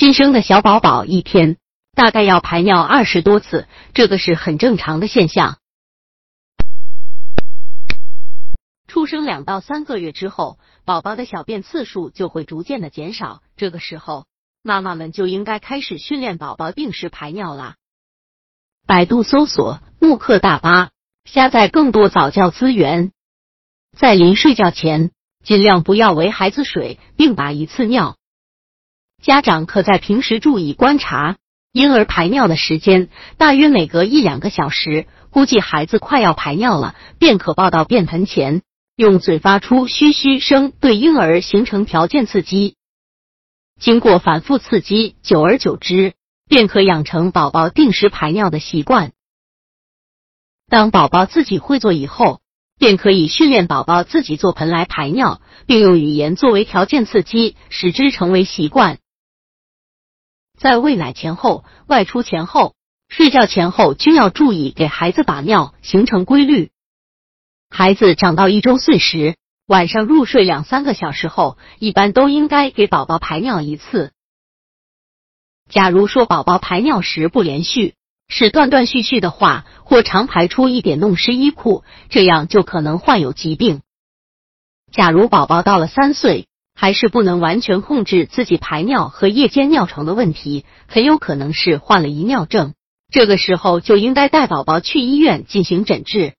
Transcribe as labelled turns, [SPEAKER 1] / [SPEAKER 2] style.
[SPEAKER 1] 新生的小宝宝一天大概要排尿二十多次，这个是很正常的现象。出生两到三个月之后，宝宝的小便次数就会逐渐的减少，这个时候妈妈们就应该开始训练宝宝定时排尿啦。百度搜索慕课大巴，下载更多早教资源。在临睡觉前，尽量不要喂孩子水，并把一次尿。家长可在平时注意观察婴儿排尿的时间，大约每隔一两个小时，估计孩子快要排尿了，便可抱到便盆前。用嘴发出嘘嘘声，对婴儿形成条件刺激。经过反复刺激，久而久之，便可养成宝宝定时排尿的习惯。当宝宝自己会做以后，便可以训练宝宝自己做盆来排尿，并用语言作为条件刺激，使之成为习惯。在喂奶前后、外出前后、睡觉前后，均要注意给孩子把尿，形成规律。孩子长到一周岁时，晚上入睡两三个小时后，一般都应该给宝宝排尿一次。假如说宝宝排尿时不连续，是断断续续的话，或常排出一点弄湿衣裤，这样就可能患有疾病。假如宝宝到了三岁，还是不能完全控制自己排尿和夜间尿床的问题，很有可能是患了遗尿症。这个时候就应该带宝宝去医院进行诊治。